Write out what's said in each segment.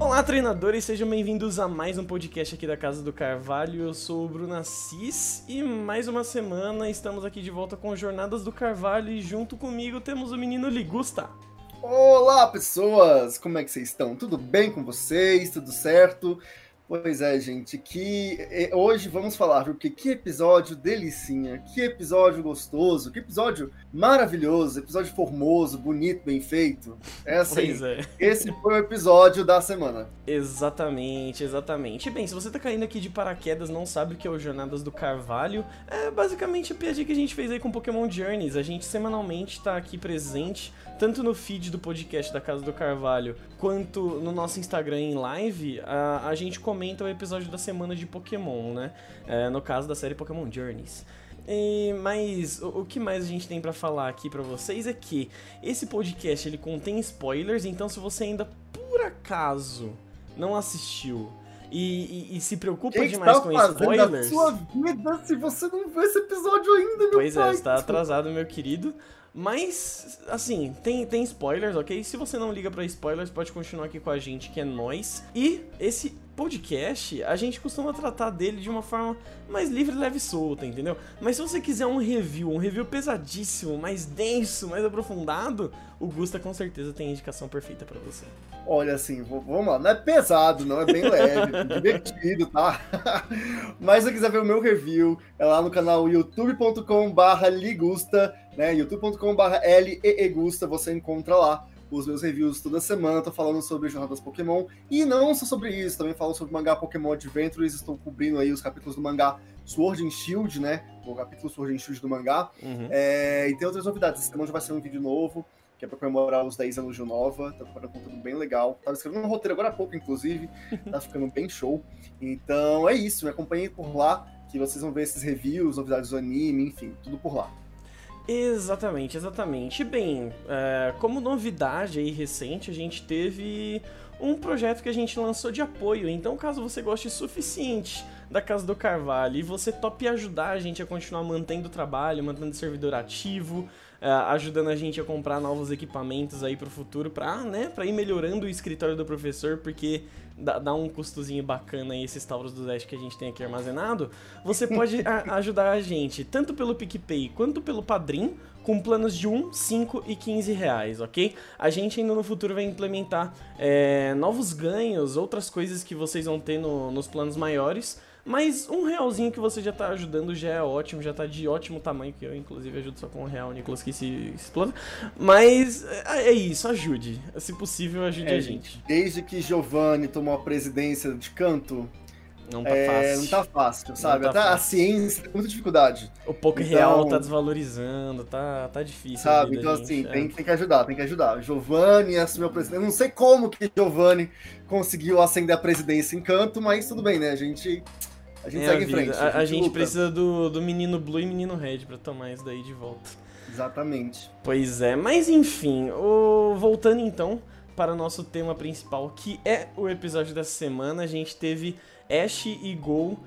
Olá, treinadores, sejam bem-vindos a mais um podcast aqui da Casa do Carvalho. Eu sou o Bruno Assis e mais uma semana estamos aqui de volta com Jornadas do Carvalho e junto comigo temos o menino Ligusta. Olá, pessoas! Como é que vocês estão? Tudo bem com vocês? Tudo certo? Pois é, gente, que hoje vamos falar, porque que episódio delicinha, que episódio gostoso, que episódio maravilhoso, episódio formoso, bonito, bem feito. É assim, é. esse foi o episódio da semana. Exatamente, exatamente. Bem, se você tá caindo aqui de paraquedas não sabe o que é o Jornadas do Carvalho, é basicamente a piadinha que a gente fez aí com Pokémon Journeys. A gente semanalmente tá aqui presente, tanto no feed do podcast da Casa do Carvalho, quanto no nosso Instagram em live, a, a gente comenta comenta o episódio da semana de Pokémon, né? É, no caso da série Pokémon Journeys. E, mas o, o, que mais a gente tem para falar aqui para vocês é que esse podcast ele contém spoilers, então se você ainda por acaso não assistiu e, e, e, se preocupa que demais tá com spoilers. sua vida se você não viu esse episódio ainda, meu Pois pai. é, está atrasado, meu querido. Mas, assim, tem, tem spoilers, ok? Se você não liga para spoilers, pode continuar aqui com a gente, que é nós. E esse podcast, a gente costuma tratar dele de uma forma mais livre, leve e solta, entendeu? Mas se você quiser um review, um review pesadíssimo, mais denso, mais aprofundado, o Gusta com certeza tem a indicação perfeita para você. Olha, assim, vamos lá, não é pesado, não, é bem leve, divertido, tá? Mas se você quiser ver o meu review, é lá no canal youtube.com/ligusta, né? youtube.com/leegusta, você encontra lá os meus reviews toda semana, tô falando sobre jornadas Pokémon, e não só sobre isso, também falo sobre o mangá Pokémon Adventures, estou cobrindo aí os capítulos do mangá Sword and Shield, né, o capítulo Sword and Shield do mangá, uhum. é, e tem outras novidades, esse semana já vai ser um vídeo novo, que é para comemorar os 10 anos de Nova, tá preparando um conteúdo bem legal, tava escrevendo um roteiro agora há pouco, inclusive, tá ficando bem show, então é isso, me acompanhem por lá, que vocês vão ver esses reviews, novidades do anime, enfim, tudo por lá. Exatamente, exatamente. Bem, é, como novidade aí recente, a gente teve um projeto que a gente lançou de apoio. Então, caso você goste suficiente da Casa do Carvalho e você tope ajudar a gente a continuar mantendo o trabalho, mantendo o servidor ativo, é, ajudando a gente a comprar novos equipamentos aí pro futuro, pra, né, pra ir melhorando o escritório do professor, porque dá, dá um custozinho bacana aí esses Tauros do Dash que a gente tem aqui armazenado, você pode a, ajudar a gente tanto pelo PicPay quanto pelo Padrim, com planos de 1, 5 e 15 reais, ok? A gente ainda no futuro vai implementar é, novos ganhos, outras coisas que vocês vão ter no, nos planos maiores, mas um realzinho que você já tá ajudando já é ótimo, já tá de ótimo tamanho, que eu inclusive ajudo só com um real, Nicolas, que se explode. Mas é, é isso, ajude. Se possível, ajude é, a gente. Desde que Giovanni tomou a presidência de canto, não tá é, fácil. Não tá fácil, sabe? Tá fácil. a ciência tem muita dificuldade. O pouco então, real tá desvalorizando, tá, tá difícil. Sabe? Então, assim, é. tem, tem que ajudar, tem que ajudar. Giovanni assumiu a presidência. Eu não sei como que Giovanni conseguiu ascender a presidência em canto, mas tudo bem, né? A gente a gente é segue a em frente. A, a, a gente, precisa do, do menino Blue e menino Red para tomar isso daí de volta. Exatamente. Pois é, mas enfim, o... voltando então para o nosso tema principal, que é o episódio dessa semana, a gente teve Ash e Gol uh,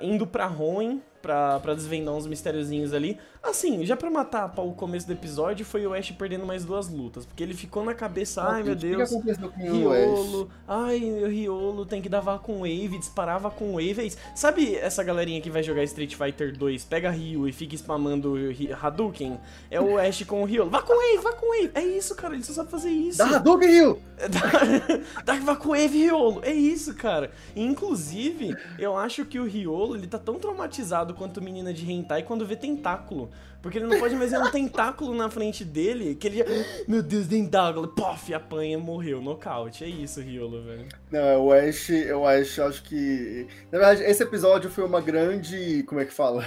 indo para Hoenn pra, pra desvendar uns mistériozinhos ali. Assim, já pra matar o começo do episódio, foi o Ash perdendo mais duas lutas. Porque ele ficou na cabeça, ai meu Deus, que aconteceu com Riolo, ai, o Riolo tem que dar vá com Wave, disparava com Wave. É. Sabe essa galerinha que vai jogar Street Fighter 2, pega Ryu e fica spamando Hadouken? É o Ash com o Riolo. Vá com Wave, vá com Wave. É isso, cara, ele só sabe fazer isso. Dá Hadouken, Ryu! Dá vá com Wave, Riolo. É isso, cara. inclusive, eu acho que o Riolo, ele tá tão traumatizado quanto menina de hentai quando vê tentáculo. Porque ele não pode mais ver um tentáculo na frente dele, que ele já. Meu Deus, tentáculo! Pof, apanha, morreu, nocaute. É isso, Riolo, velho. Não, o Ash, eu acho, acho que. Na verdade, esse episódio foi uma grande. Como é que fala?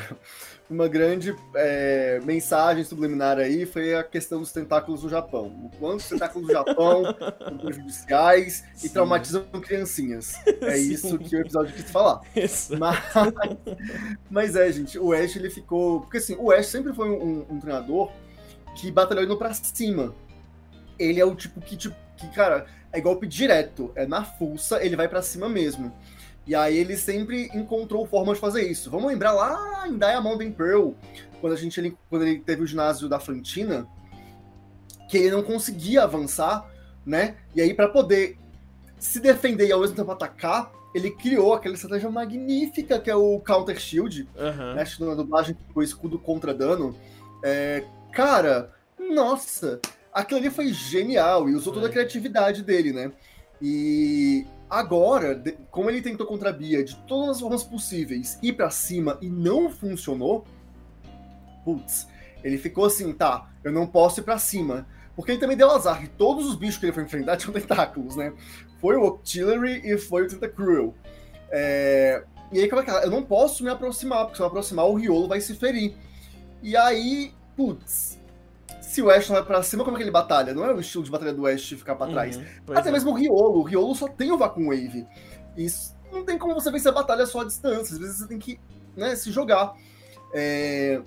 Uma grande é, mensagem subliminar aí foi a questão dos tentáculos do Japão. O quanto os tentáculos do Japão são prejudiciais Sim. e traumatizam criancinhas. É Sim. isso que o episódio quis falar. Mas, mas, é, gente, o Ash ele ficou. Porque assim, o Ash sempre foi um, um treinador que batalhou indo pra cima. Ele é o tipo que, tipo, que, cara, é golpe direto, é na fuça, ele vai para cima mesmo. E aí ele sempre encontrou formas de fazer isso. Vamos lembrar lá em Diamond and Pearl, quando, a gente, ele, quando ele teve o ginásio da Flantina, que ele não conseguia avançar, né? E aí para poder se defender e ao mesmo tempo atacar, ele criou aquela estratégia magnífica que é o Counter Shield, Aham. né? Na dublagem ficou escudo contra dano. É, cara, nossa, aquilo ali foi genial e usou toda a É. criatividade dele, né? E agora, como ele tentou contra a Bia de todas as formas possíveis ir pra cima e não funcionou, putz, ele ficou assim, tá, eu não posso ir pra cima. Porque ele também deu azar, que todos os bichos que ele foi enfrentar tinham tentáculos, né? Foi o Octillery e foi o Tentacruel. É... E aí, como é que é? Eu não posso me aproximar, porque se eu me aproximar, o Riolo vai se ferir. E aí, putz, se o Ash não vai pra cima, como é que ele batalha? Não é o estilo de batalha do Ash ficar pra trás. Uhum, Até é. mesmo o Riolo. O Riolo só tem o Vacuum Wave. Isso não tem como você vencer a batalha só à distância. Às vezes você tem que né, se jogar. É,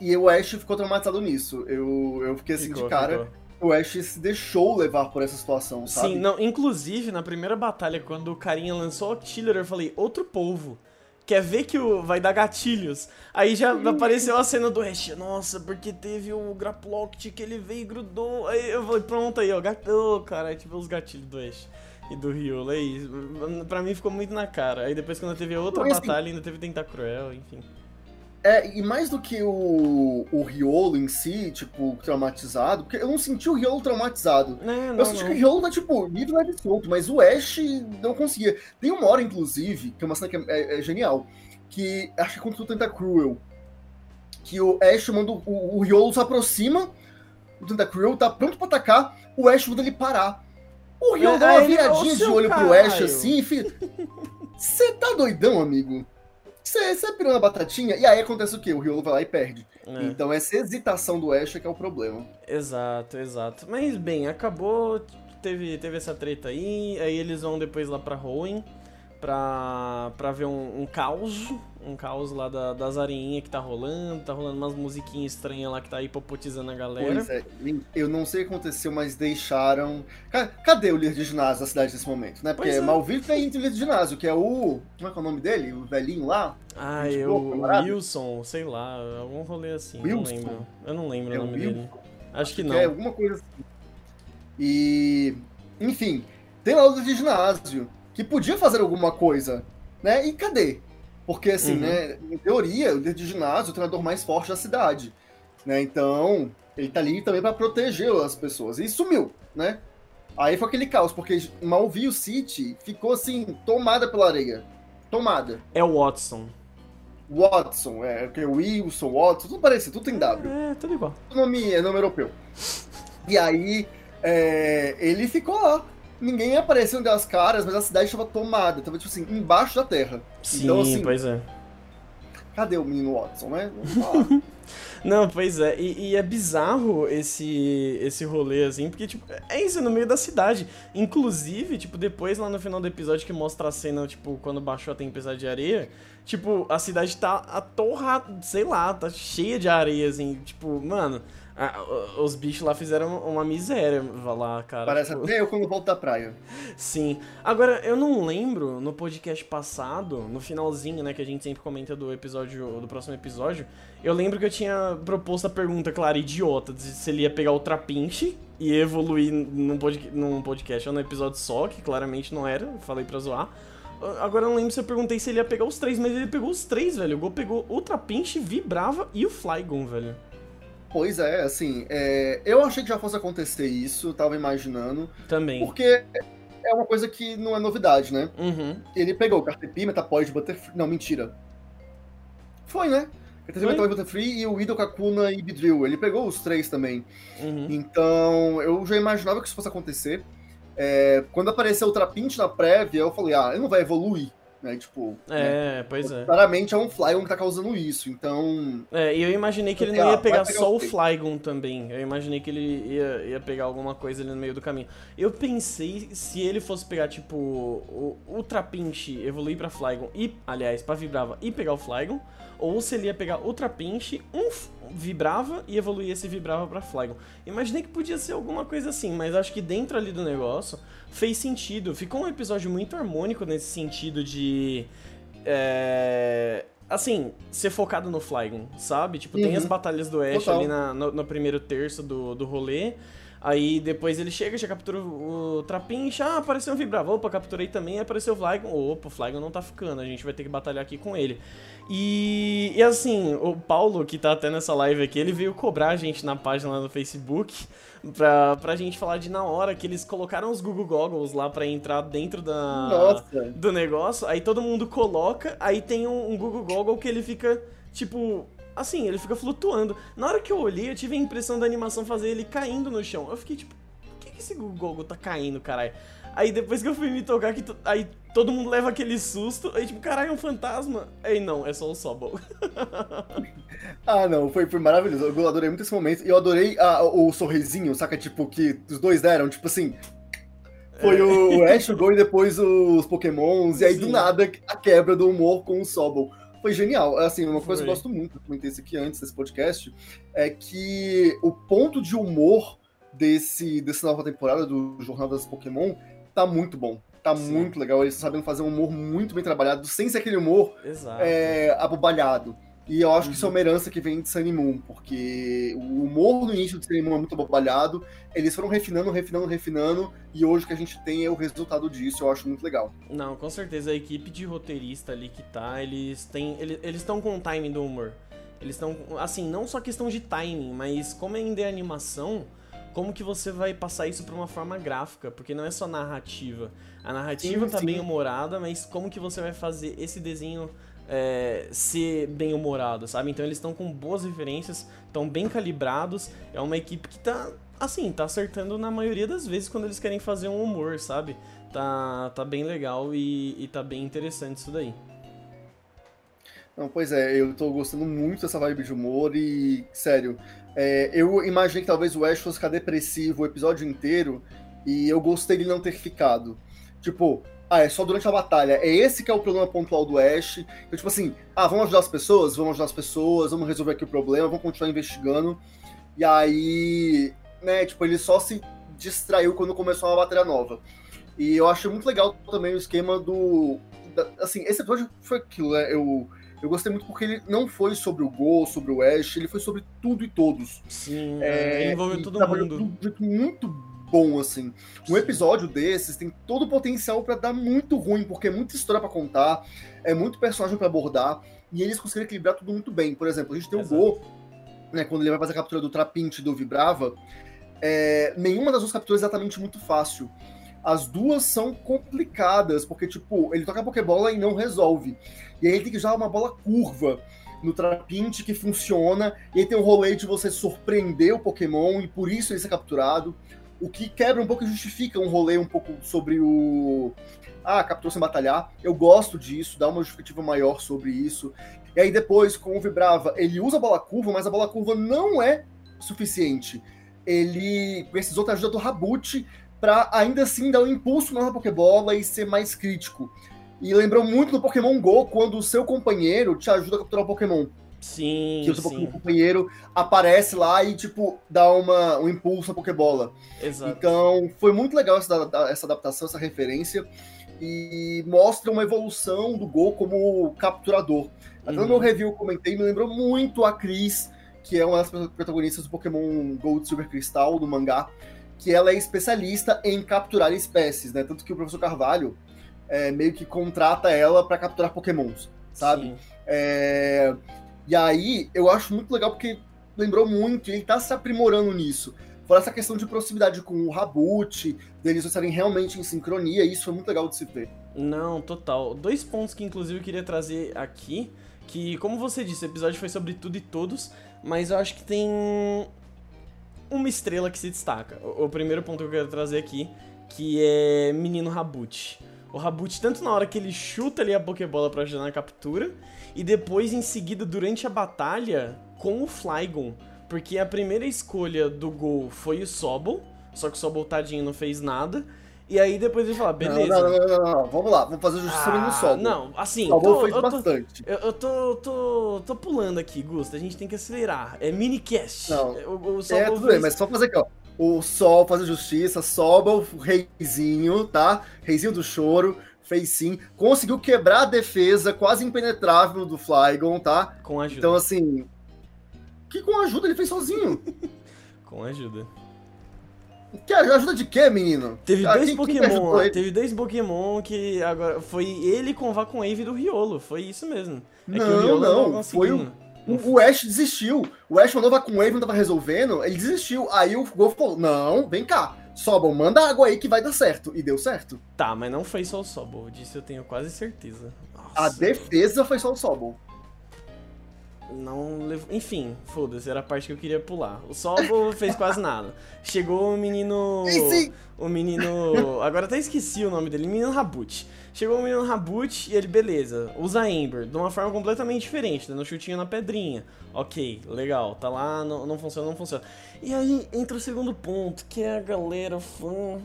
E o Ash ficou traumatizado nisso. Eu, eu fiquei assim Ficou, de cara. ficou. O Ash se deixou levar por essa situação, sabe? Sim, não, inclusive, na primeira batalha, quando o carinha lançou o Octiller, eu falei, outro polvo. Quer ver que o, vai dar gatilhos? Aí já apareceu a cena do Ash. Nossa, porque teve o Graploct que ele veio e grudou. Aí eu falei, pronto aí, ó. Gato, cara, aí tive os gatilhos do Ash e do Riolo. Aí, pra mim ficou muito na cara. Aí depois, quando teve outra Mas, assim, batalha, ainda teve Tentacruel, enfim. É, e mais do que o, o Riolo em si, tipo, traumatizado, porque eu não senti o Riolo traumatizado. É, não, eu senti que o não. Riolo tá, tipo, livre leve solto, mas o Ash não conseguia. Tem uma hora, inclusive, que é uma cena que é, é- é genial, que acho que é contra o Tentacruel, que o Ash manda o, o, o Riolo se aproxima, o Tentacruel tá pronto pra atacar, o Ash manda ele parar. O Riolo É, dá uma ele, viradinha "Ô, de olho pro Ash caralho." assim e fica. Você tá doidão, amigo? Você você na batatinha? E aí acontece o quê? O Riolo vai lá e perde. É. Então essa hesitação do Ash é que é o problema. Exato, exato. Mas bem, acabou, teve, teve essa treta aí, aí eles vão depois lá pra Hoenn pra, pra ver um, um caos, um caos lá da- das areinhas que tá rolando, tá rolando umas musiquinhas estranhas lá que tá hipopotizando a galera. Pois é, eu não sei o que aconteceu, mas deixaram. Ca- Cadê o líder de ginásio da cidade nesse momento, né? Porque Pois é. Entre o líder de ginásio, que é o. Como é que é o nome dele? O velhinho lá? Ah, eu, camarada. Wilson, sei lá, algum rolê assim, Wilson? não lembro. Eu não lembro É o nome Wilson? dele. Acho que Que não. é alguma coisa assim. E. Enfim, tem lá o líder de ginásio, que podia fazer alguma coisa, né? E cadê? Porque, assim, Uhum. né? Em teoria, o líder de ginásio é o treinador mais forte da cidade. Né? Então, ele tá ali também pra proteger as pessoas. E sumiu, né? Aí foi aquele caos, porque Malville City ficou assim, tomada pela areia. Tomada. É o Watson. Watson, é, que é Wilson, Watson, tudo parecido, tudo tem W. É, tudo igual. nome, é nome europeu. E aí, é, ele ficou lá. Ninguém apareceu das caras, mas a cidade estava tomada, estava tipo assim, embaixo da terra. Sim, Então, assim, pois é. cadê o menino Watson, né? Não pois é, e, e é bizarro esse esse rolê, assim, porque, tipo, é isso, no meio da cidade. Inclusive, tipo, depois lá no final do episódio que mostra a cena, tipo, quando baixou a tempestade de areia, tipo, a cidade tá atorrada, sei lá, tá cheia de areia, assim, tipo, mano, a- o- os bichos lá fizeram uma miséria lá, cara. Parece tipo, até eu quando volto da praia. Sim. Agora, eu não lembro no podcast passado, no finalzinho, né, que a gente sempre comenta do episódio, do próximo episódio, eu lembro que eu tinha proposto a pergunta, claro, idiota, de se ele ia pegar o Trapinche e evoluir num, pod, num podcast ou num episódio só, que claramente não era, falei pra zoar. Agora eu não lembro se eu perguntei se ele ia pegar os três, mas ele pegou os três, velho. O Gol pegou o Trapinche, Vibrava e o Flygon, velho. Pois é, assim, é, eu achei que já fosse acontecer isso, eu tava imaginando, Também. porque é uma coisa que não é novidade, né? Uhum. Ele pegou o Cartepi, Metapod, Butterfree. Não, mentira. Foi, né? Cartepi. Metapod, Butterfree e o Idol, Kakuna e Beedrill. Ele pegou os três também. Uhum. Então, eu já imaginava que isso fosse acontecer. É, quando apareceu o Trapinch na prévia, eu falei, ah, ele não vai evoluir. Né? Tipo, né? É, pois é. claramente é um Flygon que tá causando isso. Então, É, e eu imaginei que ele Ah, não ia vai pegar pegar só o? Flygon também. Eu imaginei que ele ia, ia pegar alguma coisa ali no meio do caminho. Eu pensei se ele fosse pegar, tipo, o, o Trapinch, evoluir pra Flygon e, aliás, pra Vibrava e pegar o Flygon, ou se ele ia pegar o Trapinch, um Vibrava e evoluir esse Vibrava pra Flygon. Imaginei que podia ser alguma coisa assim, mas acho que dentro ali do negócio fez sentido. Ficou um episódio muito harmônico nesse sentido de. É, assim, ser focado no Flygon, sabe? Tipo, tem Uhum. as batalhas do Ash Total. ali na- no, no primeiro terço do, do rolê. Aí depois ele chega, já captura o Trapinch, ah, apareceu um Vibrava, opa, capturei também, apareceu o Flygon, opa, o Flygon não tá ficando, a gente vai ter que batalhar aqui com ele. E, e assim, o Paulo, que tá até nessa live aqui, ele veio cobrar a gente na página lá no Facebook pra, pra gente falar de na hora que eles colocaram os Google Goggles lá pra entrar dentro da, Nossa. do negócio, aí todo mundo coloca, aí tem um, um Google Goggle que ele fica, tipo, assim, ele fica flutuando. Na hora que eu olhei, eu tive a impressão da animação fazer ele caindo no chão. Eu fiquei tipo, por que, que esse Google tá caindo, caralho? Aí depois que eu fui me tocar, que aí todo mundo leva aquele susto, aí tipo, caralho, é um fantasma. Aí não, é só o Sobol. ah, não, foi, foi maravilhoso. Eu adorei muito esse momento. E eu adorei a, o sorrisinho, saca? Tipo, que os dois deram, tipo assim. Foi é. o Ash, o Go e depois os Pokémons. E aí, Sim. do nada, a quebra do humor com o Sobol foi genial. Assim, uma coisa foi. que eu gosto muito, eu comentei isso aqui antes desse podcast, é que o ponto de humor desse, dessa nova temporada do Jornal das Pokémon tá muito bom. Tá Sim. muito legal. Eles sabem fazer um humor muito bem trabalhado, sem ser aquele humor é, abobalhado. E eu acho uhum. que isso é uma uhum. herança que vem de Sunny Moon, porque o humor no início de Sunny Moon é muito abobalhado, eles foram refinando, refinando, refinando, e hoje o que a gente tem é o resultado disso, eu acho muito legal. Não, com certeza, a equipe de roteirista ali que tá, eles têm. Eles estão com o timing do humor. Eles estão. Assim, não só questão de timing, mas como ainda é animação, como que você vai passar isso para uma forma gráfica, porque não é só narrativa. A narrativa sim, tá sim. bem humorada, mas como que você vai fazer esse desenho é, ser bem humorado, sabe? Então eles estão com boas referências, estão bem calibrados. É uma equipe que tá, assim, tá acertando na maioria das vezes quando eles querem fazer um humor, sabe? Tá, tá bem legal e, e tá bem interessante isso daí. Não, pois é, eu tô gostando muito dessa vibe de humor e, sério, é, eu imaginei que talvez o Ash fosse ficar depressivo o episódio inteiro e eu gostei de não ter ficado. Tipo, ah, é só durante a batalha. É esse que é o problema pontual do Ash. Então, tipo assim, ah, vamos ajudar as pessoas? Vamos ajudar as pessoas, vamos resolver aqui o problema, vamos continuar investigando. E aí, né, tipo, ele só se distraiu quando começou uma batalha nova. E eu achei muito legal também o esquema do. Da, assim, esse episódio foi aquilo, né? Eu, eu gostei muito porque ele não foi sobre o Gol, sobre o Ash, ele foi sobre tudo e todos. Sim, é, ele envolveu todo mundo. Muito bom, assim. Um episódio desses tem todo o potencial para dar muito ruim, porque é muita história para contar, é muito personagem para abordar, e eles conseguiram equilibrar tudo muito bem. Por exemplo, a gente tem Exato. o Go, né, quando ele vai fazer a captura do Trapint do Vibrava, é, nenhuma das duas capturas é exatamente muito fácil. As duas são complicadas, porque, tipo, ele toca a Pokébola e não resolve. E aí ele tem que usar uma bola curva no Trapint que funciona, e aí tem o rolê de você surpreender o Pokémon, e por isso ele ser capturado o que quebra um pouco e justifica um rolê um pouco sobre o. Ah, capturou sem batalhar. Eu gosto disso, dá uma justificativa maior sobre isso. E aí depois, com o Vibrava, ele usa a bola curva, mas a bola curva não é suficiente. Ele precisou da ajuda do Rabut para ainda assim dar um impulso na Pokébola e ser mais crítico. E lembrou muito do Pokémon GO, quando o seu companheiro te ajuda a capturar o Pokémon. Sim, que o seu companheiro aparece lá e, tipo, dá uma, um impulso à Pokébola. Exato. Então, foi muito legal essa, essa adaptação, essa referência. E mostra uma evolução do Gol como capturador. Até uhum. no meu review eu comentei, me lembrou muito a Cris, que é uma das protagonistas do Pokémon Gold Silver Crystal, do mangá, que ela é especialista em capturar espécies, né? Tanto que o professor Carvalho é, meio que contrata ela para capturar Pokémons, sabe? É, e aí, eu acho muito legal porque lembrou muito, ele tá se aprimorando nisso. Fora essa questão de proximidade com o Rabut, deles estarem realmente em sincronia, isso foi muito legal de se ver. Não, total. Dois pontos que inclusive eu queria trazer aqui, que como você disse, o episódio foi sobre tudo e todos, mas eu acho que tem uma estrela que se destaca. O, primeiro ponto que eu quero trazer aqui, que é Menino Rabut. O Rabut, tanto na hora que ele chuta ali a Pokébola pra ajudar na captura, e depois em seguida durante a batalha com o Flygon, porque a primeira escolha do gol foi o Sobol, só que o Sobol tadinho não fez nada. E aí depois ele fala, beleza. Não, não, não, não, não, vamos lá, vamos fazer justiça ah, no Sobol. Não, assim, o Sobol fez eu bastante. eu, eu tô, tô, tô pulando aqui, Gusto, a gente tem que acelerar. É minicast. Não, o, o Sobol é, tudo fez... bem, mas só fazer aqui, ó. O Sol fazer justiça, Sobol, reizinho, tá? Reizinho do choro fez sim. Conseguiu quebrar a defesa quase impenetrável do Flygon, tá? Com ajuda. Então, assim. Que com ajuda ele fez sozinho. com ajuda. Que ajuda de quê, menino? Teve ah, dois quem, Pokémon quem teve dois Pokémon que agora foi ele com o Wave do Riolo, foi isso mesmo. É não, não, não foi o, o, o Ash desistiu. O Ash mandou Wave, não tava resolvendo, ele desistiu. Aí o Golf falou, não, vem cá, Sobol, manda água aí que vai dar certo. E deu certo. Tá, mas não foi só o Sobol, disso eu tenho quase certeza. Nossa. A defesa foi só o Sobol não levou. Enfim, foda-se, era a parte que eu queria pular. O Solvo fez quase nada. Chegou o menino. Sim, O menino. Agora até esqueci o nome dele, menino Rabut. Chegou o menino Rabut e ele, beleza, usa Ember de uma forma completamente diferente, dando chutinho na pedrinha. Ok, legal, tá lá, não, não funciona, não funciona. E aí entra o segundo ponto, que é a galera fã.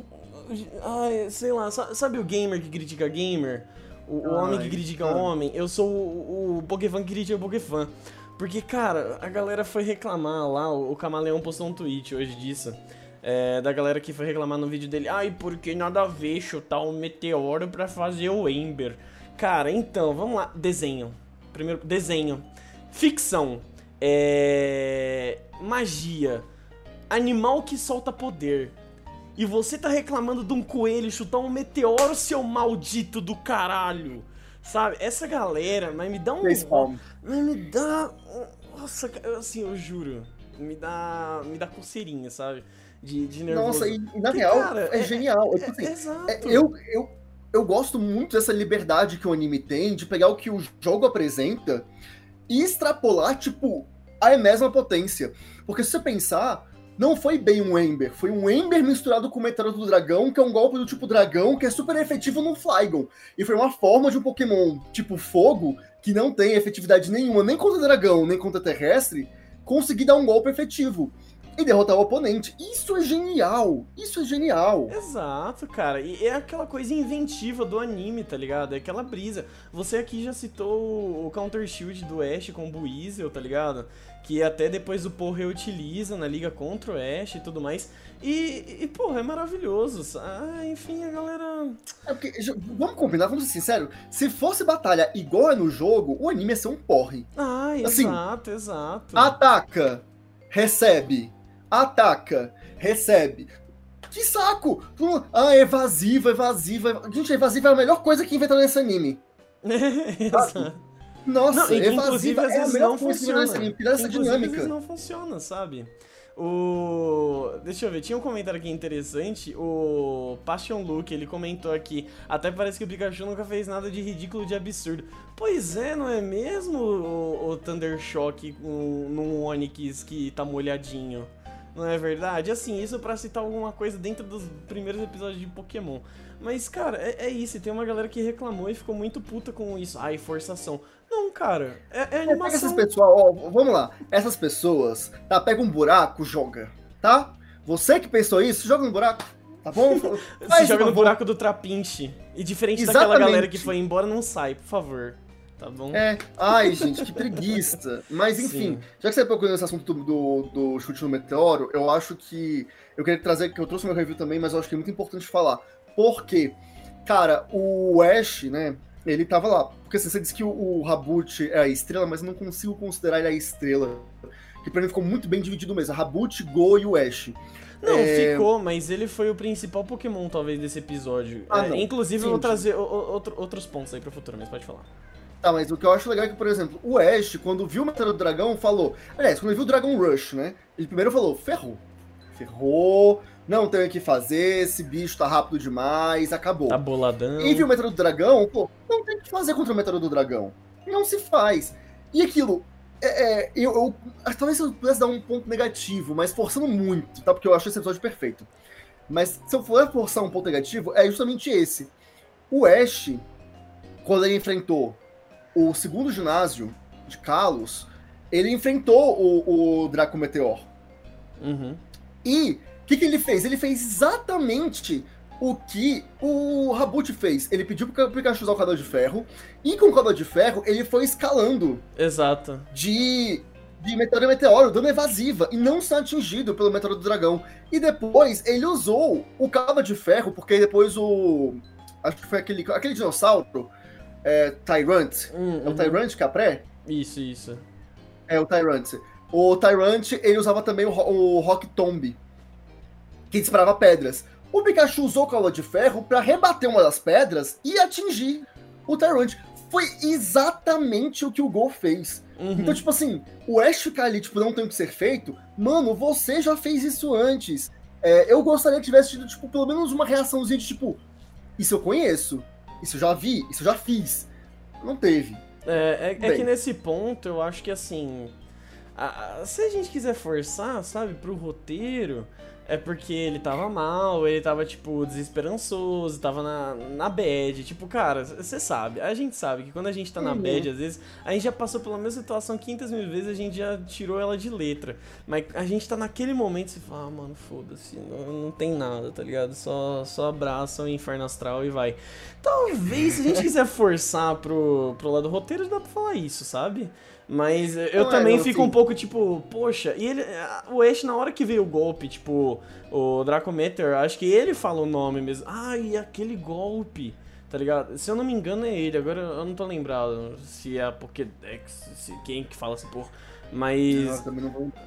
Ai, sei lá, sabe o gamer que critica gamer? O, o homem que critica o homem, eu sou o, o Pokéfan que critica o Pokéfan. Porque, cara, a galera foi reclamar lá, o Camaleão postou um tweet hoje disso. É, da galera que foi reclamar no vídeo dele. Ai, porque nada a ver chutar um meteoro pra fazer o Ember. Cara, então, vamos lá. Desenho. Primeiro, desenho. Ficção. É... Magia. Animal que solta poder. E você tá reclamando de um coelho chutar um meteoro, seu maldito do caralho. Sabe? Essa galera, mas me dá um. Mas me dá. Nossa, assim, eu juro. Me dá. Me dá coceirinha, sabe? De, de nervoso. Nossa, e, na Porque, real, cara, é, é, genial. É, assim, é, exato. eu, eu, eu gosto muito dessa liberdade que o anime tem de pegar o que o jogo apresenta e extrapolar, tipo, a mesma potência. Porque se você pensar, não foi bem um Ember, foi um Ember misturado com o Meteoro do Dragão, que é um golpe do tipo dragão, que é super efetivo no Flygon. E foi uma forma de um Pokémon tipo fogo, que não tem efetividade nenhuma, nem contra dragão, nem contra terrestre, conseguir dar um golpe efetivo e derrotar o oponente. Isso é genial! Isso é genial! Exato, cara. E é aquela coisa inventiva do anime, tá ligado? É aquela brisa. Você aqui já citou o Counter Shield do Ash com o Buizel, tá ligado? Que até depois o Paul reutiliza na liga contra o Ash e tudo mais. E, e porra, é maravilhoso. Ah, enfim, a galera. É porque, vamos combinar, vamos ser sinceros. Se fosse batalha igual é no jogo, o anime ia ser um porre. Ah, assim, exato, exato. Ataca, recebe, ataca, recebe. Que saco! Ah, evasiva, evasiva. Gente, evasiva é a melhor coisa que inventaram nesse anime. Exato. Nossa, não, evasiva é a melhor coisa que inventaram nesse anime. Essa dinâmica. não funciona, sabe? O. Deixa eu ver, tinha um comentário aqui interessante. O Passion Luke, ele comentou aqui. Até parece que o Pikachu nunca fez nada de ridículo, de absurdo. Pois é, não é mesmo o, o Thunder Shock um, num Onix que tá molhadinho? Não é verdade? Assim, isso para citar alguma coisa dentro dos primeiros episódios de Pokémon. Mas, cara, é, é isso. Tem uma galera que reclamou e ficou muito puta com isso. Ai, forçação. Não, cara, é, é animação. Pega essas pessoas, ó, vamos lá. Essas pessoas, tá? Pega um buraco, joga, tá? Você que pensou isso, joga no buraco. Tá bom? Se joga no buraco do Trapinche. E diferente Exatamente. daquela galera que foi embora, não sai, por favor tá bom? É. Ai, gente, que preguiça. Mas enfim, Sim. já que você procurou esse assunto do, do chute no meteoro, eu acho que. Eu queria trazer que eu trouxe meu review também, mas eu acho que é muito importante falar. Porque, cara, o Ash, né? Ele tava lá. Porque assim, você disse que o, o Rabut é a estrela, mas eu não consigo considerar ele a estrela. Que pra mim ficou muito bem dividido mesmo. Rabut, Go e o Ash. Não, é... ficou, mas ele foi o principal Pokémon, talvez, desse episódio. Ah, é, inclusive, Sim, eu vou trazer outro, outros pontos aí pro futuro, mas pode falar. Tá, mas o que eu acho legal é que, por exemplo, o Ash, quando viu o Meteoro do Dragão, falou. Aliás, quando ele viu o Dragon Rush, né? Ele primeiro falou: ferrou. Ferrou, não tem o que fazer, esse bicho tá rápido demais, acabou. Tá boladão. E viu o Meteoro do Dragão, pô, não tem o que fazer contra o Meteoro do Dragão. Não se faz. E aquilo, é, é, eu, eu, talvez eu pudesse dar um ponto negativo, mas forçando muito, tá? Porque eu acho esse episódio perfeito. Mas se eu for forçar um ponto negativo, é justamente esse. O Ash, quando ele enfrentou o segundo ginásio de Kalos, ele enfrentou o, o Draco Meteor. Uhum. E o que, que ele fez? Ele fez exatamente o que o Rabut fez. Ele pediu pro Pikachu usar o Cadão de Ferro, e com o Cadão de Ferro ele foi escalando. Exato. De, de meteoro em meteoro, dando evasiva, e não sendo atingido pelo meteoro do dragão. E depois ele usou o Cadão de Ferro, porque depois o. Acho que foi aquele, aquele dinossauro é, Tyrant. Hum, é o uhum. Tyrant Capré? Isso, isso. É o Tyrant. O Tyrant, ele usava também o, o Rock Tomb. que disparava pedras. O Pikachu usou o Cala de Ferro para rebater uma das pedras e atingir o Tyrant. Foi exatamente o que o Gol fez. Uhum. Então, tipo assim, o Ash ficar ali, tipo, não tem o que ser feito, mano, você já fez isso antes. É, eu gostaria que tivesse tido, tipo, pelo menos uma reaçãozinha de, tipo, isso eu conheço, isso eu já vi, isso eu já fiz. Não teve. É, é, é que nesse ponto eu acho que assim. A, a, se a gente quiser forçar, sabe, pro roteiro, é porque ele tava mal, ele tava, tipo, desesperançoso, tava na, na bad. Tipo, cara, você sabe, a gente sabe que quando a gente tá na uhum. bad, às vezes, a gente já passou pela mesma situação 500 mil vezes, a gente já tirou ela de letra. Mas a gente tá naquele momento e fala, ah, mano, foda-se, não, não tem nada, tá ligado? Só, só abraça o inferno astral e vai. Talvez, se a gente quiser forçar pro, pro lado roteiro, dá pra falar isso, sabe? Mas eu não é, também é, fico assim. um pouco tipo, poxa, e ele. O Ash, na hora que veio o golpe, tipo, o Dracometer, acho que ele fala o nome mesmo. Ah, e aquele golpe, tá ligado? Se eu não me engano, é ele, agora eu não tô lembrado se é a Pokédex, se, quem que fala essa porra. Mas.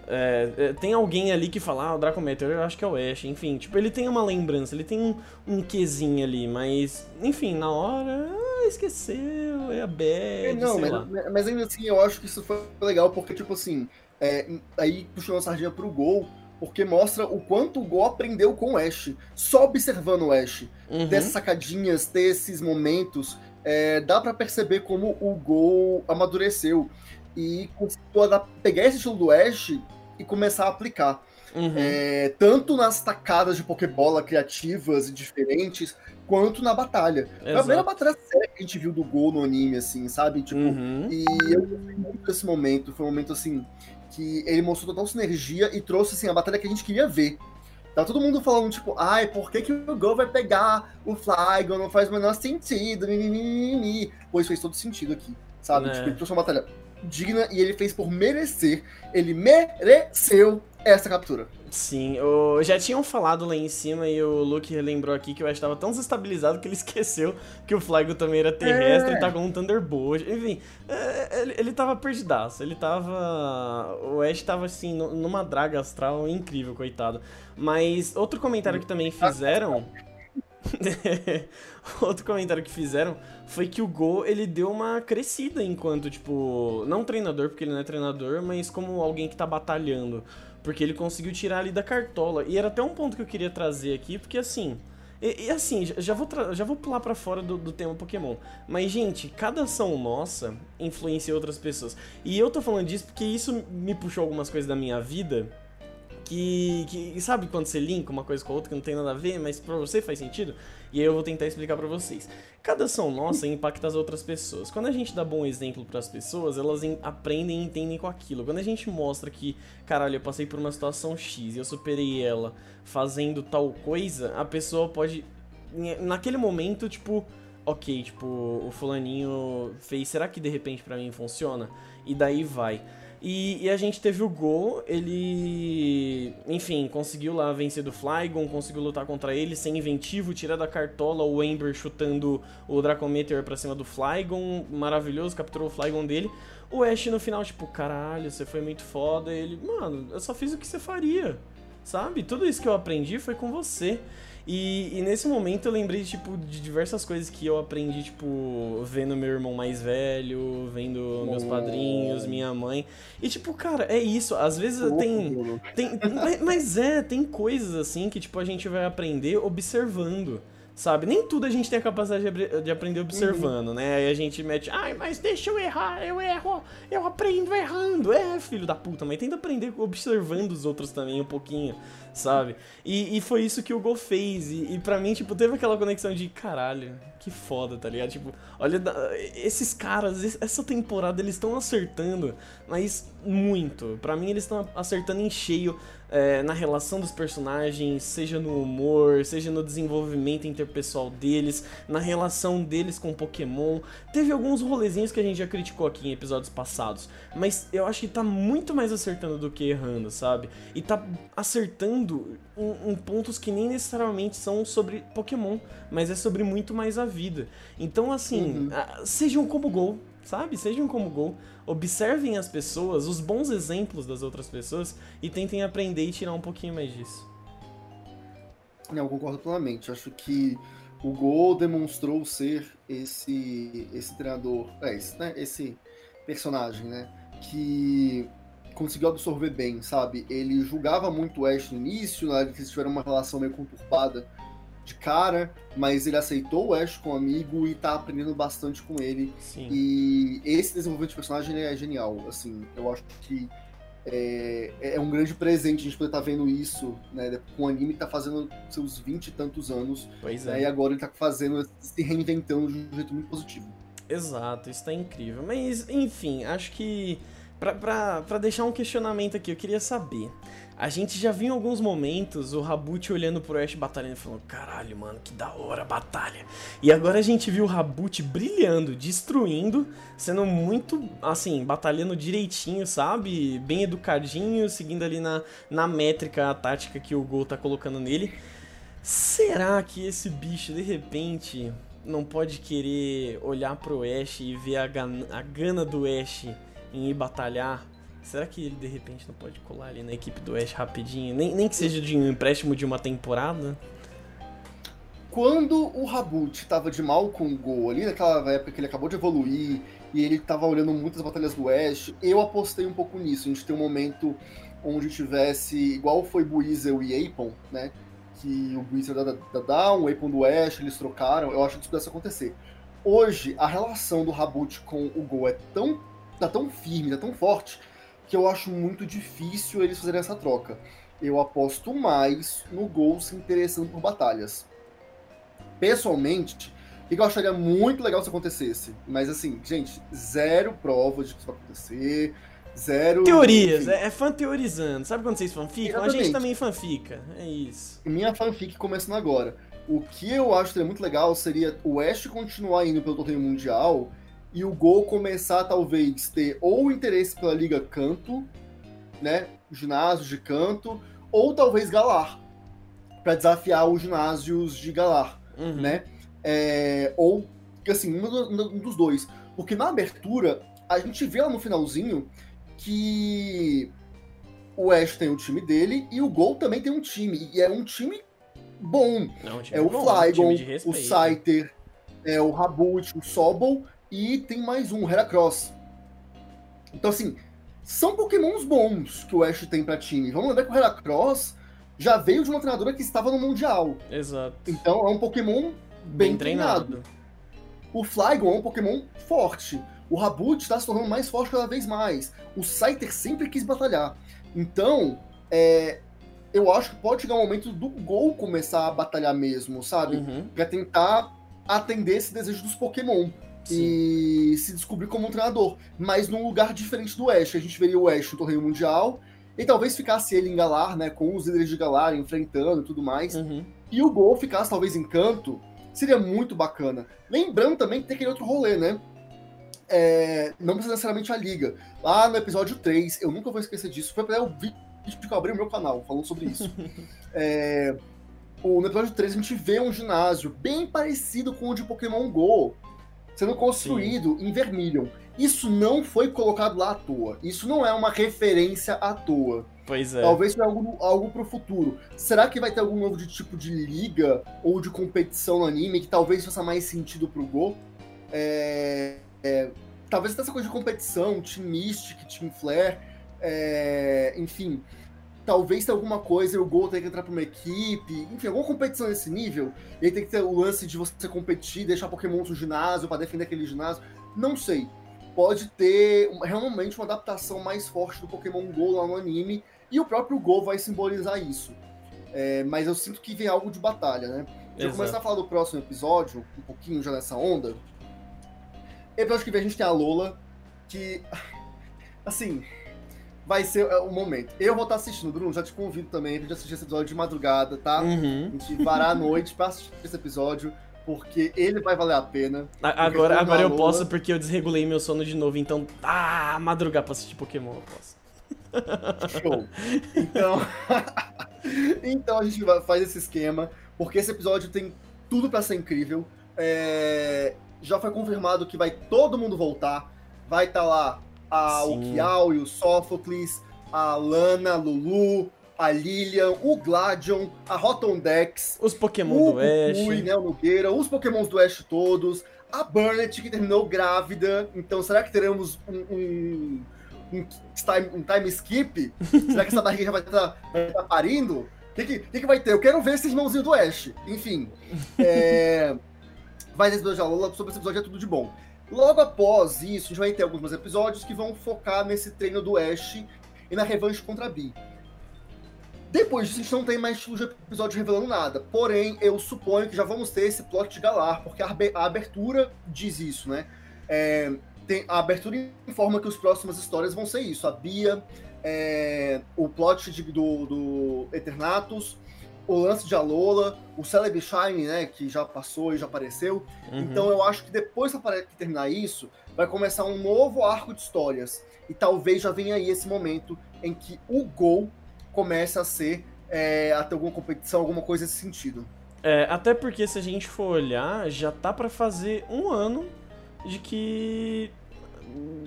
É, é, tem alguém ali que fala, ah, o Dracometer, eu acho que é o Ash. Enfim, tipo, ele tem uma lembrança, ele tem um, um quezinho ali, mas. Enfim, na hora esqueceu, é a bad, é, Não, mas, mas, ainda assim eu acho que isso foi legal, porque, tipo assim, é, aí puxou a sardinha pro gol, porque mostra o quanto o Gol aprendeu com o Ash, só observando o Ash. Uhum. Dessas sacadinhas, ter esses momentos, é, dá para perceber como o Gol amadureceu e conseguiu pegar esse estilo do Ash e começar a aplicar. Uhum. É, tanto nas tacadas de Pokébola criativas e diferentes, quanto na batalha. Exato. Foi a primeira batalha séria que a gente viu do Gol no anime, assim, sabe? Tipo, uhum. e eu gostei muito desse momento. Foi um momento, assim, que ele mostrou total sinergia e trouxe, assim, a batalha que a gente queria ver. Tá todo mundo falando, tipo, ai, por que, que o Gol vai pegar o Flygon? Não faz o menor sentido, mimimi. Pois fez todo sentido aqui, sabe? É. Tipo, ele trouxe uma batalha digna e ele fez por merecer. Ele mereceu essa captura. Sim, o... já tinham falado lá em cima e o Luke lembrou aqui que o Ash estava tão desestabilizado que ele esqueceu que o Flygo também era terrestre é. e tá com um Thunderbolt. Enfim, é, ele, ele tava perdidaço. Ele tava. O Ash tava assim, numa draga astral incrível, coitado. Mas outro comentário que também fizeram. Outro comentário que fizeram foi que o Go ele deu uma crescida enquanto, tipo, não treinador, porque ele não é treinador, mas como alguém que tá batalhando. Porque ele conseguiu tirar ali da cartola. E era até um ponto que eu queria trazer aqui, porque assim. E, e assim, já vou, já vou pular para fora do, do tema Pokémon. Mas, gente, cada ação nossa influencia outras pessoas. E eu tô falando disso porque isso me puxou algumas coisas da minha vida que, que sabe quando você linka uma coisa com a outra que não tem nada a ver, mas pra você faz sentido? E aí eu vou tentar explicar para vocês. Cada ação nossa impacta as outras pessoas. Quando a gente dá bom exemplo para as pessoas, elas aprendem e entendem com aquilo. Quando a gente mostra que, caralho, eu passei por uma situação X e eu superei ela fazendo tal coisa, a pessoa pode naquele momento, tipo, ok, tipo, o fulaninho fez, será que de repente para mim funciona? E daí vai. E, e, a gente teve o gol, ele, enfim, conseguiu lá vencer do Flygon, conseguiu lutar contra ele, sem inventivo, tirar da cartola o Ember chutando o Dracometer pra cima do Flygon, maravilhoso, capturou o Flygon dele. O Ash no final, tipo, caralho, você foi muito foda. Ele, mano, eu só fiz o que você faria, sabe? Tudo isso que eu aprendi foi com você. E, e, nesse momento eu lembrei, tipo, de diversas coisas que eu aprendi, tipo, vendo meu irmão mais velho, vendo meus padrinhos, minha mãe. E, tipo, cara, é isso. Às vezes tem. tem mas, mas é, tem coisas assim que, tipo, a gente vai aprender observando sabe? Nem tudo a gente tem a capacidade de, de aprender observando, uhum. né? Aí a gente mete, ai, mas deixa eu errar, eu erro, eu aprendo errando. É, filho da puta, mas tenta aprender observando os outros também um pouquinho, sabe? E, e foi isso que o Go fez. E, e para mim, tipo, teve aquela conexão de caralho, que foda, tá ligado? Tipo, olha, esses caras, essa temporada eles estão acertando, mas muito. Para mim, eles estão acertando em cheio é, na relação dos personagens, seja no humor, seja no desenvolvimento interpessoal deles, na relação deles com Pokémon. Teve alguns rolezinhos que a gente já criticou aqui em episódios passados, mas eu acho que tá muito mais acertando do que errando, sabe? E tá acertando em, em pontos que nem necessariamente são sobre Pokémon, mas é sobre muito mais a vida. Então, assim, uhum. sejam como Gol, sabe? Sejam como Gol observem as pessoas, os bons exemplos das outras pessoas e tentem aprender e tirar um pouquinho mais disso. Não, eu concordo plenamente. Acho que o Gol demonstrou ser esse esse treinador, é esse, né? Esse personagem, né? Que conseguiu absorver bem, sabe? Ele julgava muito o Ash no início, né? eles tiveram uma relação meio conturbada de cara, mas ele aceitou o Ash como amigo e tá aprendendo bastante com ele. Sim. E esse desenvolvimento de personagem é genial, assim, eu acho que é, é um grande presente a gente poder estar tá vendo isso, né? Com o anime que tá fazendo seus 20 e tantos anos. Pois né, é. E agora ele tá fazendo, se reinventando de um jeito muito positivo. Exato, isso tá incrível. Mas, enfim, acho que. Pra deixar um questionamento aqui, eu queria saber. A gente já viu em alguns momentos o Rabut olhando pro Ash batalhando e falando: caralho, mano, que da hora a batalha. E agora a gente viu o Rabut brilhando, destruindo, sendo muito, assim, batalhando direitinho, sabe? Bem educadinho, seguindo ali na, na métrica, a tática que o Gol tá colocando nele. Será que esse bicho, de repente, não pode querer olhar pro Ash e ver a gana, a gana do Ash em ir batalhar? Será que ele de repente não pode colar ali na equipe do Ash rapidinho? Nem, nem que seja de um empréstimo de uma temporada? Quando o Rabut tava de mal com o Gol, ali naquela época que ele acabou de evoluir e ele tava olhando muitas batalhas do Ash, eu apostei um pouco nisso. A gente tem um momento onde tivesse, igual foi Buizel e Apon, né? Que o Buizel da, da Down, o Apon do Ash, eles trocaram. Eu acho que isso pudesse acontecer. Hoje, a relação do Rabut com o Gol é tão, tá tão firme, tá tão forte, que eu acho muito difícil eles fazerem essa troca. Eu aposto mais no Gol se interessando por batalhas. Pessoalmente, o que eu acharia muito legal se acontecesse. Mas assim, gente, zero prova de que isso vai acontecer. Zero. Teorias, enfim. é, é fã teorizando. Sabe quando vocês fanficam? A gente Exatamente. também fanfica. É isso. Minha fanfic começando agora. O que eu acho que seria muito legal seria o Ash continuar indo pelo torneio mundial e o Gol começar talvez ter ou interesse pela Liga Canto, né? Ginásio de canto, ou talvez Galar. Pra desafiar os ginásios de Galar. Uhum. né? É, ou, assim, um, do- um dos dois. Porque na abertura, a gente vê lá no finalzinho que o Ash tem o time dele e o Gol também tem um time. E é um time bom. Não, um time É o um Flygon, time de o. Scyther, é o Rabut, o Sobol e tem mais um, o Heracross. Então, assim, são pokémons bons que o Ash tem pra time. Vamos lembrar que o Heracross já veio de uma treinadora que estava no Mundial. Exato. Então é um Pokémon bem, treinado. O Flygon é um Pokémon forte. O Rabut está se tornando mais forte cada vez mais. O Scyther sempre quis batalhar. Então, é, eu acho que pode chegar um momento do Gol começar a batalhar mesmo, sabe? Uhum. Pra tentar atender esse desejo dos Pokémon. Sim. E se descobrir como um treinador. Mas num lugar diferente do Ash. A gente veria o Ash no torneio mundial. E talvez ficasse ele em Galar, né? Com os líderes de Galar enfrentando e tudo mais Uhum. e o Gol ficasse talvez em canto, seria muito bacana. Lembrando também que tem aquele outro rolê, né? É, não precisa necessariamente a liga. Lá no episódio 3, eu nunca vou esquecer disso, foi até o vídeo que eu abri o meu canal falando sobre isso. É, o- no episódio 3 a gente vê um ginásio bem parecido com o de Pokémon GO, sendo construído em Vermilion. Isso não foi colocado lá à toa. Isso não é uma referência à toa. Pois é. Talvez seja algo, algo pro futuro. Será que vai ter algum novo de tipo de liga ou de competição no anime que talvez faça mais sentido pro Go? É, é, talvez até essa coisa de competição, Team Mystic, Team Flare, é, enfim. Talvez tenha alguma coisa e o Go tenha que entrar pra uma equipe, enfim, alguma competição nesse nível. E aí tem que ter o lance de você competir, deixar Pokémon no ginásio pra defender aquele ginásio. Não sei. Pode ter realmente uma adaptação mais forte do Pokémon GO lá no anime e o próprio Go vai simbolizar isso. É, mas eu sinto que vem algo de batalha, né? Já Exato. começar a falar do próximo episódio, um pouquinho já nessa onda. Episódio que vem a gente tem a Lola, que. Assim. Vai ser é, o momento. Eu vou estar assistindo, Bruno, já te convido também pra gente assistir esse episódio de madrugada, tá? Uhum. A gente varar a noite pra assistir esse episódio, porque ele vai valer a pena. Agora, agora eu posso porque eu desregulei meu sono de novo, então. Ah, madrugar pra assistir Pokémon eu posso. Show. Então, então a gente faz esse esquema, porque esse episódio tem tudo pra ser incrível. É, Já foi confirmado que vai todo mundo voltar. Vai estar lá a, o. Kiao e o Sophocles, a Lana, a Lulu, a Lilian, o Gladion, a Rotondex, os Pokémon do Ash, Kukui, né, o Nogueira, os Pokémons do Ash todos, a Burnett que terminou grávida. Então, será que teremos um, um, um, time, um time skip? será que essa barriga já vai estar tá, tá parindo? O que, que, que, vai ter? Eu quero ver esse irmãozinho do Ash. Enfim. É... vai nesse episódio de Lola, sobre esse episódio é tudo de bom. Logo após isso, a gente vai ter alguns episódios que vão focar nesse treino do Ash e na revanche contra a Bee. Depois disso, a gente não tem mais de episódio revelando nada. Porém, eu suponho que já vamos ter esse plot de Galar, porque a abertura diz isso, né? É, tem, a abertura informa que as próximas histórias vão ser isso. A Bia, é, o plot de, do, do Eternatus, o lance de Alola, o Celebi Shine, né, que já passou e já apareceu. Uhum. Então eu acho que depois que terminar isso, vai começar um novo arco de histórias. E talvez já venha aí esse momento em que o Gol começa a ser é, a ter alguma competição, alguma coisa nesse sentido. É, até porque se a gente for olhar, já tá para fazer um ano de que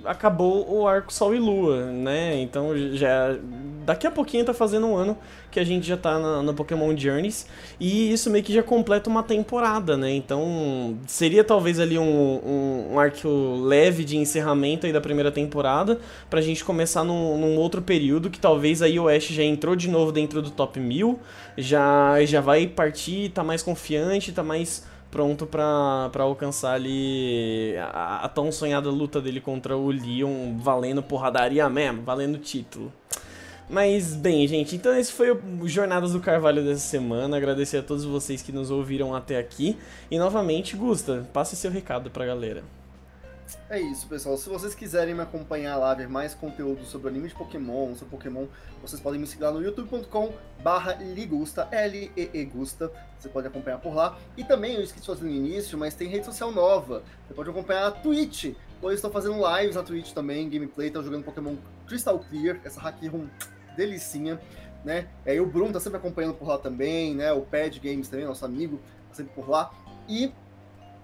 acabou o arco Sol e Lua, né? Então já daqui a pouquinho tá fazendo um ano que a gente já tá na, no Pokémon Journeys e isso meio que já completa uma temporada, né? Então seria talvez ali um, um, um arco leve de encerramento aí da primeira temporada pra gente começar num, num, outro período que talvez aí o Ash já entrou de novo dentro do top 1000, já, já vai partir, tá mais confiante, tá mais pronto para alcançar ali a, a, tão sonhada luta dele contra o Leon, valendo porradaria mesmo, valendo título. Mas bem, gente, então esse foi o Jornadas do Carvalho dessa semana. Agradecer a todos vocês que nos ouviram até aqui. E novamente, Gusta, passe seu recado pra galera. É isso, pessoal. Se vocês quiserem me acompanhar lá, ver mais conteúdo sobre anime de Pokémon, sobre Pokémon, vocês podem me seguir lá no youtube.com barra ligusta, L-E-E Gusta. Você pode acompanhar por lá. E também, eu esqueci de fazer no início, mas tem rede social nova. Você pode acompanhar a Twitch. Hoje estou fazendo lives na Twitch também, gameplay, estou jogando Pokémon Crystal Clear, essa hack room delicinha, né? E aí o Bruno tá sempre acompanhando por lá também, né? O Pad Games também, nosso amigo, tá sempre por lá. E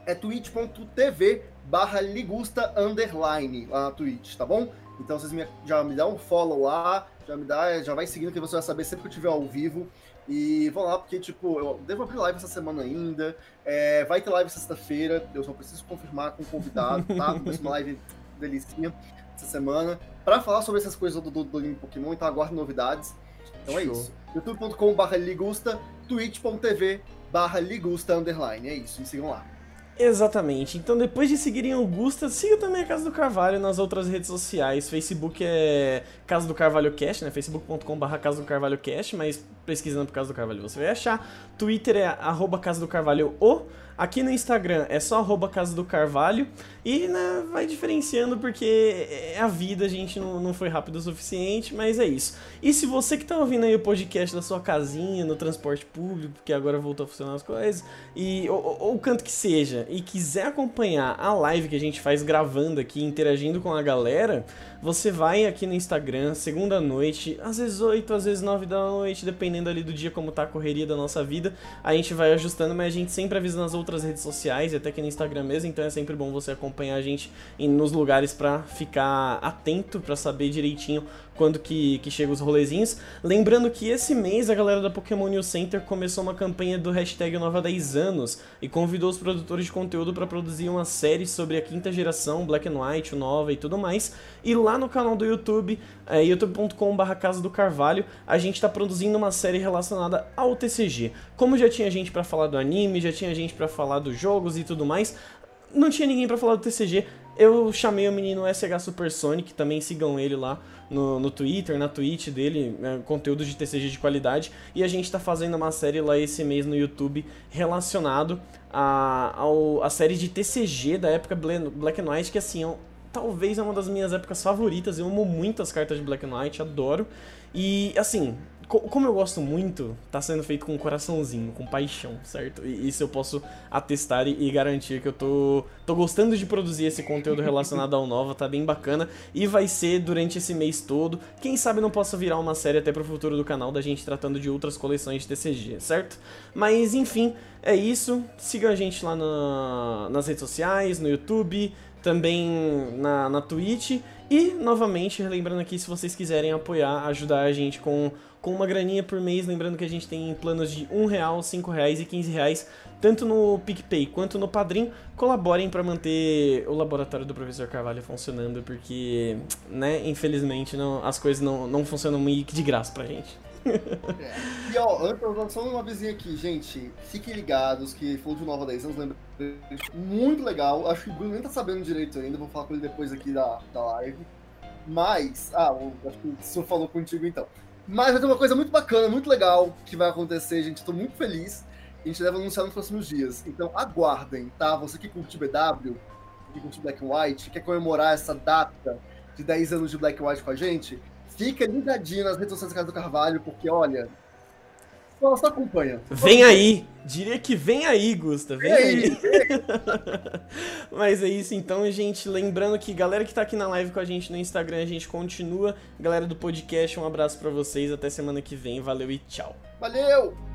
é twitch.tv barra ligusta underline lá na Twitch, tá bom? Então vocês me, já me dão um follow lá, já me dá, já vai seguindo que você vai saber sempre que eu estiver ao vivo. E vão lá, porque, tipo, eu devo abrir live essa semana ainda. É, vai ter live sexta-feira, eu só preciso confirmar com o convidado, tá? Vai uma live delicinha essa semana. Pra falar sobre essas coisas do, do, do Pokémon, então aguarde novidades. Então é Show. é isso. youtube.com.br ligusta, twitch.tv barra ligusta underline. É isso, me sigam lá. Exatamente. Então, depois de seguirem Augusta, siga também a Casa do Carvalho nas outras redes sociais. Facebook é Casa do Carvalho Cast, né? facebook.com.br Casa do Carvalho Cast, mas pesquisando por Casa do Carvalho você vai achar. Twitter é arroba Casa do Carvalho O. Aqui no Instagram é só arroba Casa do Carvalho. E né, vai diferenciando porque é a vida, a gente não, não foi rápido o suficiente, mas é isso. E se você que tá ouvindo aí o podcast da sua casinha, no transporte público, porque agora voltou a funcionar as coisas, e, ou, ou o canto que seja, e quiser acompanhar a live que a gente faz gravando aqui, interagindo com a galera, você vai aqui no Instagram, segunda noite, às vezes 8, às vezes 9 da noite, dependendo ali do dia como tá a correria da nossa vida, a gente vai ajustando, mas a gente sempre avisa nas outras redes sociais, até aqui no Instagram mesmo, então é sempre bom você acompanhar a gente nos lugares para ficar atento, para saber direitinho quando que, que chega os rolezinhos. Lembrando que esse mês a galera da Pokémon News Center começou uma campanha do hashtag Nova 10 anos e convidou os produtores de conteúdo para produzir uma série sobre a quinta geração, Black and White, Nova e tudo mais. E lá no canal do YouTube, é, youtube.com.br Casa do Carvalho, a gente está produzindo uma série relacionada ao TCG. Como já tinha gente para falar do anime, já tinha gente para falar dos jogos e tudo mais, não tinha ninguém para falar do TCG. Eu chamei o menino SH Supersonic, também sigam ele lá no, no Twitter, na Twitch dele, é, conteúdo de TCG de qualidade. E a gente tá fazendo uma série lá esse mês no YouTube relacionado a, a série de TCG da época Black and White, que assim, é, talvez é uma das minhas épocas favoritas. Eu amo muito as cartas de Black White, adoro. E assim, como eu gosto muito, tá sendo feito com um coraçãozinho, com paixão, certo? E isso eu posso atestar e, garantir que eu tô, tô gostando de produzir esse conteúdo relacionado ao Nova, tá bem bacana. E vai ser durante esse mês todo. Quem sabe não possa virar uma série até pro futuro do canal da gente tratando de outras coleções de TCG, certo? Mas enfim, é isso. Siga a gente lá na, nas redes sociais, no YouTube, também na, na Twitch. E, novamente, lembrando aqui, se vocês quiserem apoiar, ajudar a gente com com uma graninha por mês, lembrando que a gente tem planos de um real, cinco reais e quinze reais, tanto no PicPay quanto no Padrim, colaborem para manter o laboratório do professor Carvalho funcionando, porque, né, infelizmente não, as coisas não, não funcionam meio que de graça pra gente. É. E ó, antes, só uma vizinha aqui, gente. Fiquem ligados que falou de Nova 10 anos, lembra? Muito legal. Acho que o Bruno nem tá sabendo direito ainda, vou falar com ele depois aqui da, da live. Mas. Ah, acho que o senhor falou contigo então. Mas vai ter uma coisa muito bacana, muito legal que vai acontecer, gente. Tô muito feliz. A gente deve anunciar nos próximos dias. Então aguardem, tá? Você que curte BW, que curte Black White, quer comemorar essa data de 10 anos de Black White com a gente, fica ligadinho nas redes sociais da Casa do Carvalho, porque olha. Só, só acompanha. Vem aí! Diria que vem aí, Gusta. Vem, vem aí. aí. Mas é isso então, gente. Lembrando que galera que tá aqui na live com a gente no Instagram, a gente continua. Galera do podcast, um abraço para vocês. Até semana que vem. Valeu e tchau. Valeu!